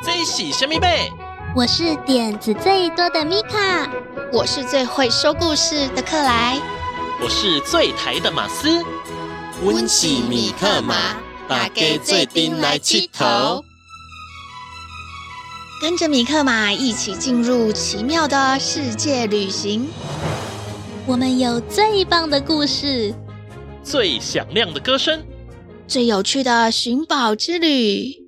最喜神秘贝，我是点子最多的米卡，我是最会说故事的克莱，我是最台的马斯。温喜米克马，大家做阵来佚佗，跟着米克马一起进入奇妙的世界旅行。我们有最棒的故事，最响亮的歌声，最有趣的寻宝之旅。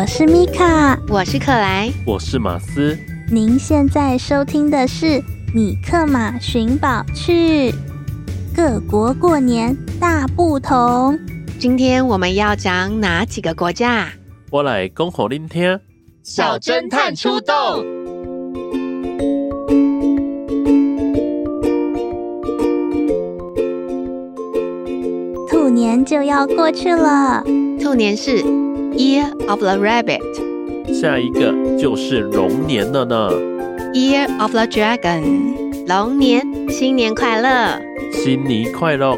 我是米卡，我是克莱，我是马斯。您现在收听的是《米克马寻宝趣》，各国过年大不同。今天我们要讲哪几个国家？我来恭候您听。小侦探出动！兔年就要过去了，兔年是。Year of the Rabbit，下一个就是龙年了呢。Year of the Dragon，龙年，新年快乐！新年快乐！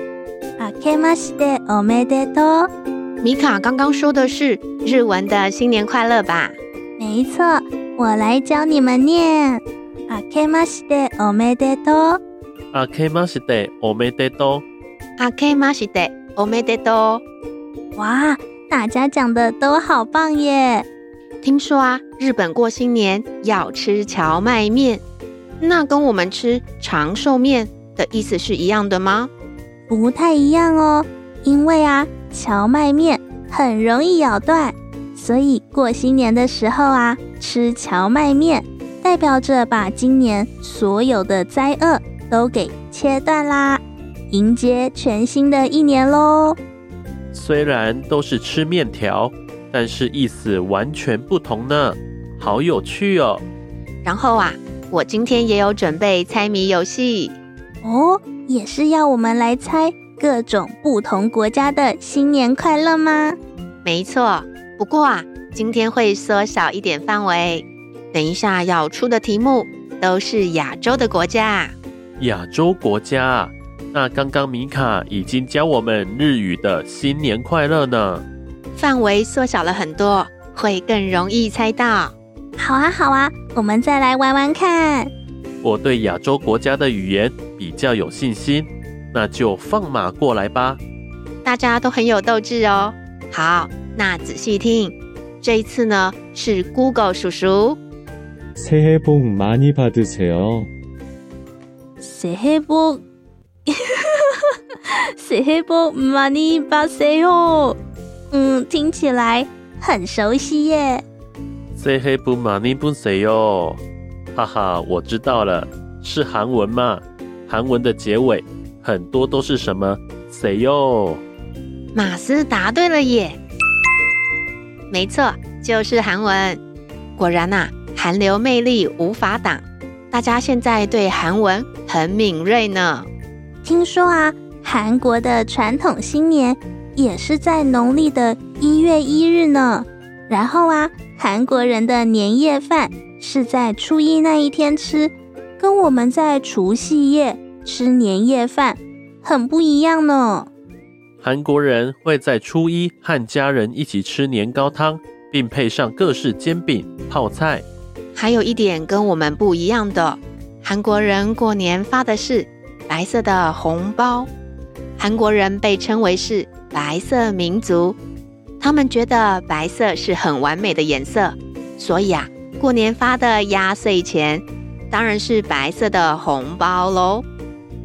あけましておめでとう。米卡刚刚说的是日文的新年快乐吧？没错，我来教你们念。あけましておめでとう。あけましておめでとう。あけましておめでとう。哇！ 大家讲的都好棒耶！听说啊，日本过新年要吃荞麦面，那跟我们吃长寿面的意思是一样的吗？不太一样哦，因为啊，荞麦面很容易咬断，所以过新年的时候啊，吃荞麦面代表着把今年所有的灾厄都给切断啦，迎接全新的一年喽。虽然都是吃面条，但是意思完全不同呢，好有趣哦。然后啊，我今天也有准备猜谜游戏哦，也是要我们来猜各种不同国家的新年快乐吗？没错，不过啊，今天会缩小一点范围，等一下要出的题目都是亚洲的国家。亚洲国家。那刚刚米卡已经教我们日语的新年快乐呢，范围缩小了很多，会更容易猜到。好啊，好啊，我们再来玩玩看。我对亚洲国家的语言比较有信心，那就放马过来吧。大家都很有斗志哦。好，那仔细听，这一次呢是 Google 叔叔。새해복 많이 받으세요。새해 복。 새해복많이받으세요。嗯，听起来很熟悉耶。새해복많이받으세요。哈哈，我知道了，是韩文嘛？韩文的结尾很多都是什么？谁哟？马斯答对了耶！没错，就是韩文。果然呐、啊，韩流魅力无法挡，大家现在对韩文很敏锐呢。 听说啊，韩国的传统新年也是在农历的一月一日呢。然后啊，韩国人的年夜饭是在初一那一天吃，跟我们在除夕夜吃年夜饭很不一样呢。韩国人会在初一和家人一起吃年糕汤，并配上各式煎饼、泡菜。还有一点跟我们不一样的，韩国人过年发的是。白色的红包，韩国人被称为是白色民族，他们觉得白色是很完美的颜色，所以啊，过年发的压岁钱当然是白色的红包喽。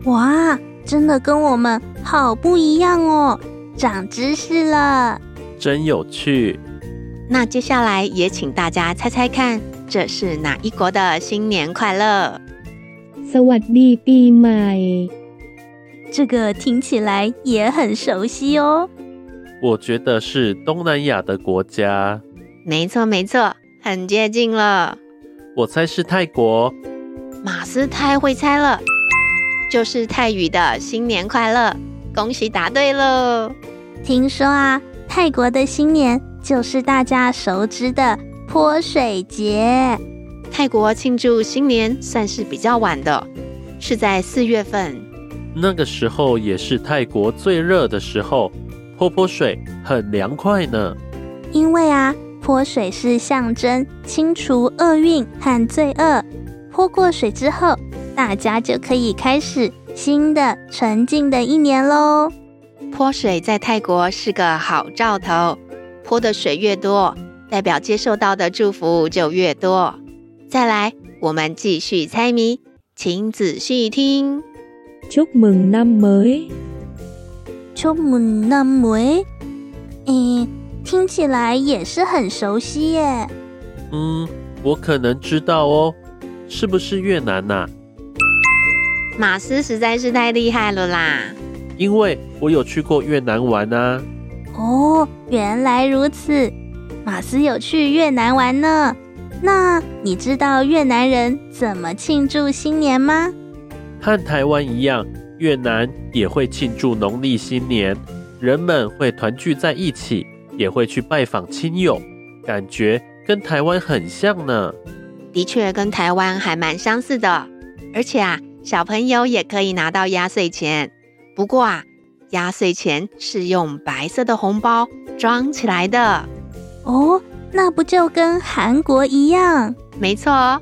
哇，真的跟我们好不一样哦，长知识了，真有趣。那接下来也请大家猜猜看，这是哪一国的新年快乐？สวัสดีปีใหม่。这个听起来也很熟悉哦。我觉得是东南亚的国家。没错没错，很接近了。我猜是泰国。马斯太会猜了，就是泰语的新年快乐，恭喜答对了。听说啊，泰国的新年。就是大家熟知的泼水节。 泰国庆祝新年算是比较晚的，是在四月份。那个时候也是泰国最热的时候，泼泼水很凉快呢。因为啊，泼水是象征清除厄运和罪恶。泼过水之后，大家就可以开始新的纯净的一年喽。泼水在泰国是个好兆头。泼的水越多，代表接受到的祝福就越多。再来，我们继续猜谜，请仔细听。祝梦南梅，祝梦南梅，嗯，听起来也是很熟悉耶。嗯，我可能知道哦，是不是越南呐、啊？马斯实在是太厉害了啦！因为我有去过越南玩啊。哦，原来如此，马斯有去越南玩呢。那你知道越南人怎么庆祝新年吗？和台湾一样，越南也会庆祝农历新年，人们会团聚在一起，也会去拜访亲友，感觉跟台湾很像呢。的确，跟台湾还蛮相似的，而且啊，小朋友也可以拿到压岁钱。不过啊。压岁钱是用白色的红包装起来的哦，那不就跟韩国一样？没错。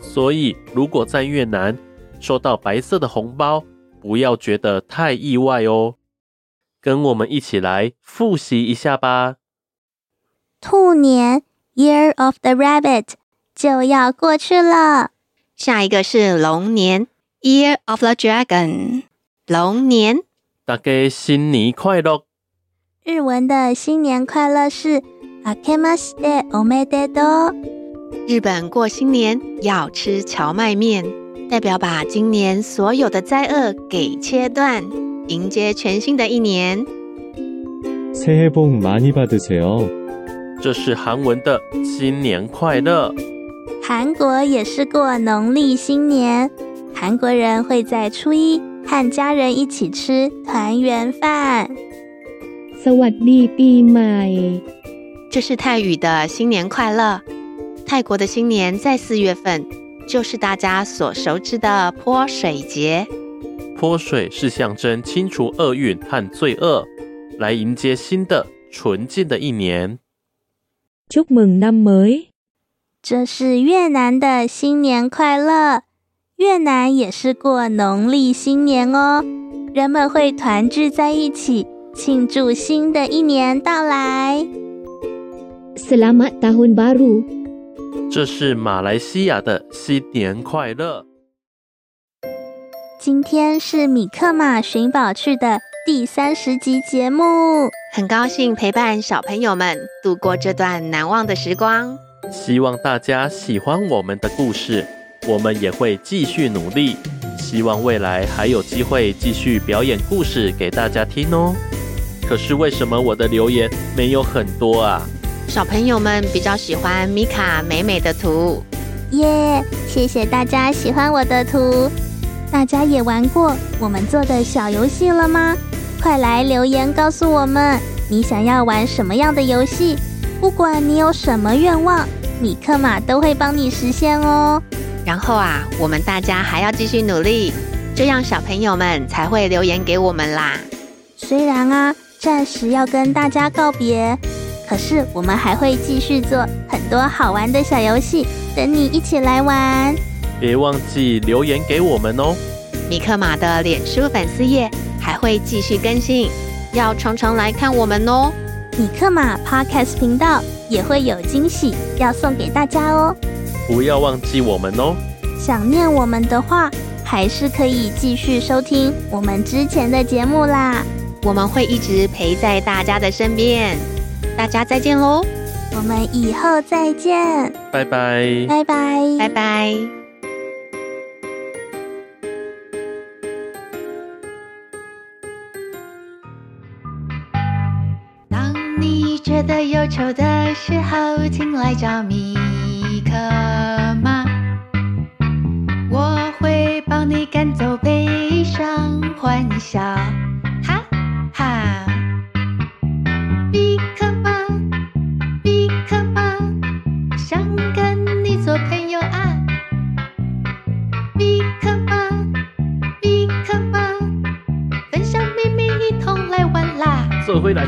所以，如果在越南收到白色的红包，不要觉得太意外哦。跟我们一起来复习一下吧。兔年 （Year of the Rabbit） 就要过去了，下一个是龙年 （Year of the Dragon）。龙年。大家新年快乐！日文的新年快乐是あけましておめでとう。日本过新年要吃蕎麦面，代表把今年所有的灾厄给切断，迎接全新的一年。새해복 많이 받으세요。这是韩文的新年快乐。韩国也是过农历新年，韩国人会在初一。和家人一起吃团圆饭。สวัสดีปีใหม่。 这是泰语的新年快乐。泰国的新年在四月份，就是大家所熟知的泼水节。泼水是象征清除厄运和罪恶，来迎接新的纯净的一年。祝梦南梅。这是越南的新年快乐。越南也是过农历新年哦，人们会团聚在一起，庆祝新的一年到来。Selamat Tahun Baru。这是马来西亚的新年快乐。今天是米克马寻宝趣的第三十集节目，很高兴陪伴小朋友们度过这段难忘的时光。希望大家喜欢我们的故事。我们也会继续努力，希望未来还有机会继续表演故事给大家听哦。可是为什么我的留言没有很多啊？小朋友们比较喜欢米卡美美的图。耶，谢谢大家喜欢我的图。大家也玩过我们做的小游戏了吗？快来留言告诉我们，你想要玩什么样的游戏？不管你有什么愿望，米克马都会帮你实现哦。然后啊，我们大家还要继续努力，这样小朋友们才会留言给我们啦。虽然啊，暂时要跟大家告别，可是我们还会继续做很多好玩的小游戏，等你一起来玩。别忘记留言给我们哦。米克马的脸书粉丝页还会继续更新，要常常来看我们哦。米克马 Podcast 频道也会有惊喜要送给大家哦。不要忘记我们哦。想念我们的话，还是可以继续收听我们之前的节目啦。我们会一直陪在大家的身边。大家再见喽！我们以后再见。拜拜。拜拜。拜拜。当你觉得忧愁的时候，请来找米可妈，我会帮你赶走悲伤，欢笑。回来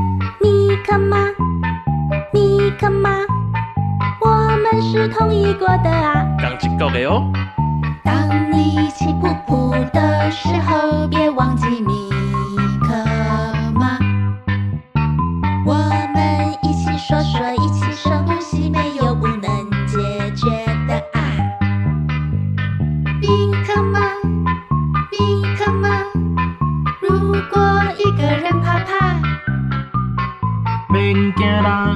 是同意过的啊。刚经过的哦。当你气噗噗的时候，别忘记米克马。我们一起说说，一起深呼吸，没有不能解决的啊。米克马，米克马，如果一个人怕怕，免惊啦，